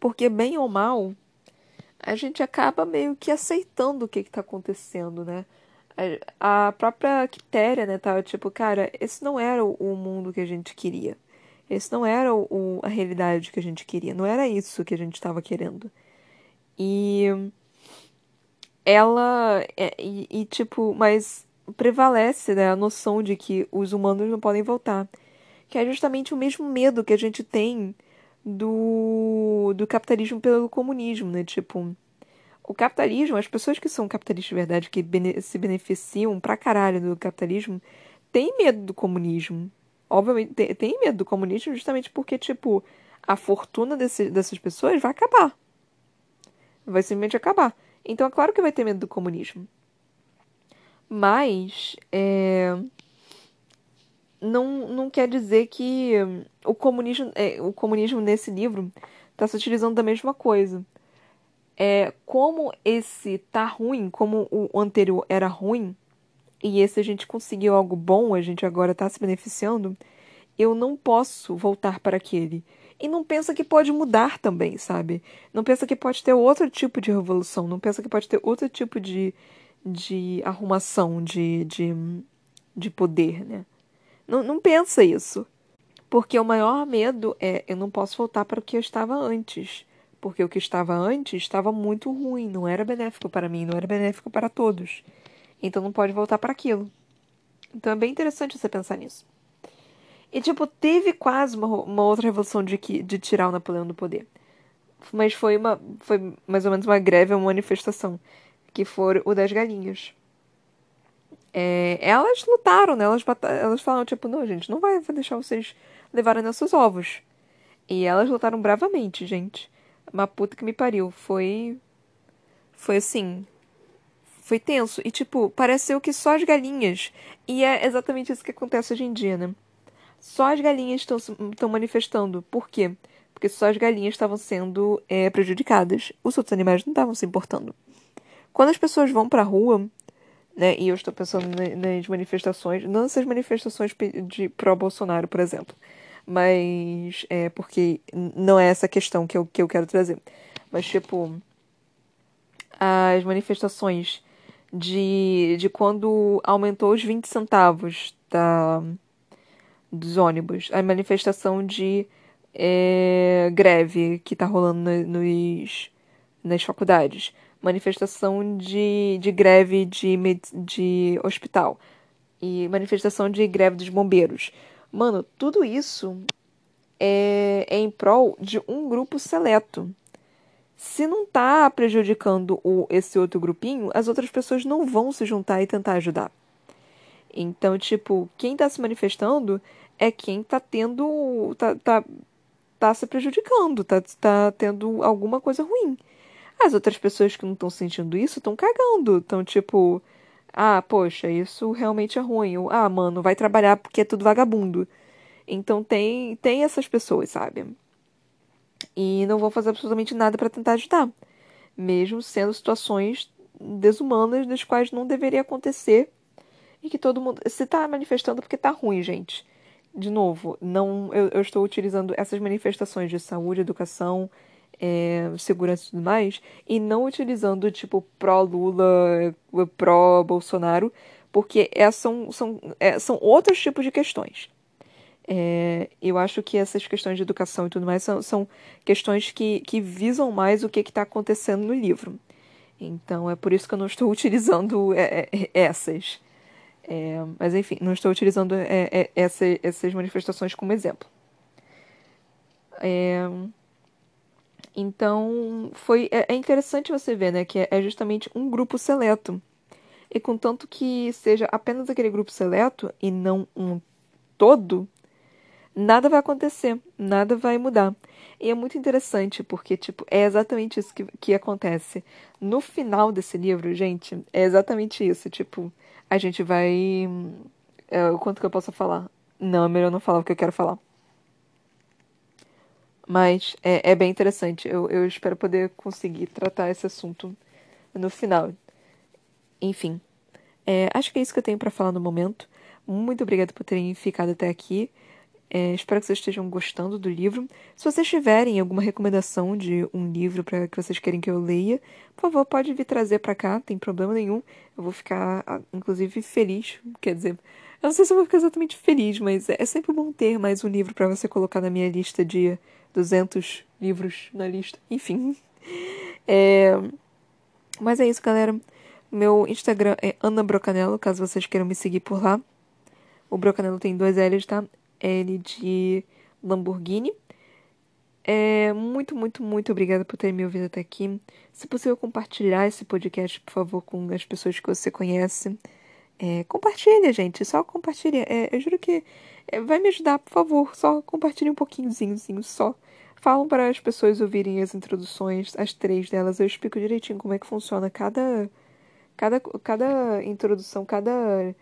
A: Porque, bem ou mal, a gente acaba meio que aceitando o que está acontecendo, né? A própria Quitéria, né, tava tipo, cara, esse não era o mundo que a gente queria. Esse não era o, a realidade que a gente queria. Não era isso que a gente estava querendo. E ela. É, e, e, tipo, mas prevalece né, a noção de que os humanos não podem voltar que é justamente o mesmo medo que a gente tem do, do capitalismo pelo comunismo, né? Tipo, o capitalismo, as pessoas que são capitalistas de verdade, que bene se beneficiam pra caralho do capitalismo, têm medo do comunismo. Obviamente, tem, tem medo do comunismo justamente porque, tipo, a fortuna desse, dessas pessoas vai acabar. Vai simplesmente acabar. Então, é claro que vai ter medo do comunismo. Mas, é não, não quer dizer que o comunismo, é, o comunismo nesse livro está se utilizando da mesma coisa. É, como esse tá ruim, como o anterior era ruim, e esse a gente conseguiu algo bom, a gente agora está se beneficiando, eu não posso voltar para aquele. E não pensa que pode mudar também, sabe? Não pensa que pode ter outro tipo de revolução, não pensa que pode ter outro tipo de, de arrumação de, de, de poder, né? Não, não pensa isso. Porque o maior medo é eu não posso voltar para o que eu estava antes. Porque o que estava antes estava muito ruim, não era benéfico para mim, não era benéfico para todos. Então não pode voltar para aquilo. Então é bem interessante você pensar nisso. E, tipo, teve quase uma, uma outra revolução de, que, de tirar o Napoleão do poder. Mas foi, uma, foi mais ou menos uma greve, uma manifestação. Que foi o das galinhas é, elas lutaram, né? Elas, elas falaram, tipo, não, gente, não vai deixar vocês levarem nossos ovos. E elas lutaram bravamente, gente. Uma puta que me pariu. Foi. Foi assim. Foi tenso. E, tipo, pareceu que só as galinhas. E é exatamente isso que acontece hoje em dia, né? Só as galinhas estão manifestando. Por quê? Porque só as galinhas estavam sendo é, prejudicadas. Os outros animais não estavam se importando. Quando as pessoas vão pra rua, né? E eu estou pensando nas manifestações, não nessas manifestações de pró-Bolsonaro, por exemplo, mas é porque não é essa questão que eu, que eu quero trazer. Mas, tipo, as manifestações de, de quando aumentou os 20 centavos da, dos ônibus, a manifestação de é, greve que está rolando nos, nas faculdades manifestação de, de greve de, de hospital e manifestação de greve dos bombeiros. Mano, tudo isso é, é em prol de um grupo seleto. Se não tá prejudicando o, esse outro grupinho, as outras pessoas não vão se juntar e tentar ajudar. Então, tipo, quem tá se manifestando é quem tá tendo. tá, tá, tá se prejudicando, tá, tá tendo alguma coisa ruim. As outras pessoas que não estão sentindo isso estão cagando. Estão tipo, ah, poxa, isso realmente é ruim. Ou, ah, mano, vai trabalhar porque é tudo vagabundo. Então tem, tem essas pessoas, sabe? E não vão fazer absolutamente nada para tentar ajudar, mesmo sendo situações desumanas das quais não deveria acontecer e que todo mundo se está manifestando porque está ruim, gente. De novo, não eu, eu, estou utilizando essas manifestações de saúde, educação, é, segurança e tudo mais, e não utilizando tipo pró-Lula, pró-Bolsonaro, porque é, são, são, é, são outros tipos de questões. É, eu acho que essas questões de educação e tudo mais são, são questões que, que visam mais o que está acontecendo no livro. Então é por isso que eu não estou utilizando é, é, essas. É, mas enfim, não estou utilizando é, é, essa, essas manifestações como exemplo. então foi é, interessante você ver, né, que é justamente um grupo seleto. E contanto que seja apenas aquele grupo seleto e não um todo, nada vai acontecer, nada vai mudar. E é muito interessante, porque, tipo, é exatamente isso que, que acontece. No final desse livro, gente, é exatamente isso. Tipo, a gente vai. É, o quanto que eu posso falar? Não, é melhor não falar o que eu quero falar. Mas é, é bem interessante. Eu, eu espero poder conseguir tratar esse assunto no final. Enfim, é, acho que é isso que eu tenho para falar no momento. Muito obrigada por terem ficado até aqui. É, espero que vocês estejam gostando do livro. Se vocês tiverem alguma recomendação de um livro para que vocês querem que eu leia, por favor, pode vir trazer para cá, tem problema nenhum. Eu vou ficar, ah, inclusive, feliz. Quer dizer, eu não sei se eu vou ficar exatamente feliz, mas é sempre bom ter mais um livro para você colocar na minha lista de 200 livros na lista. Enfim. É... Mas é isso, galera. Meu Instagram é Ana Brocanello, caso vocês queiram me seguir por lá. O Brocanello tem dois L's, tá? L de Lamborghini. É, muito, muito, muito obrigada por ter me ouvido até aqui. Se possível, compartilhar esse podcast, por favor, com as pessoas que você conhece. É, compartilha, gente. Só compartilha. É, eu juro que é, vai me ajudar, por favor. Só compartilhe um pouquinhozinho, só. Falam para as pessoas ouvirem as introduções, as três delas. Eu explico direitinho como é que funciona cada, cada, cada introdução, cada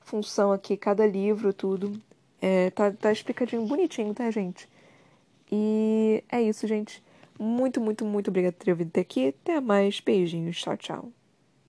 A: função aqui, cada livro, tudo. É, tá, tá explicadinho bonitinho, tá, gente? E é isso, gente. Muito, muito, muito obrigada por ter ouvido até aqui. Até mais. Beijinhos. Tchau, tchau.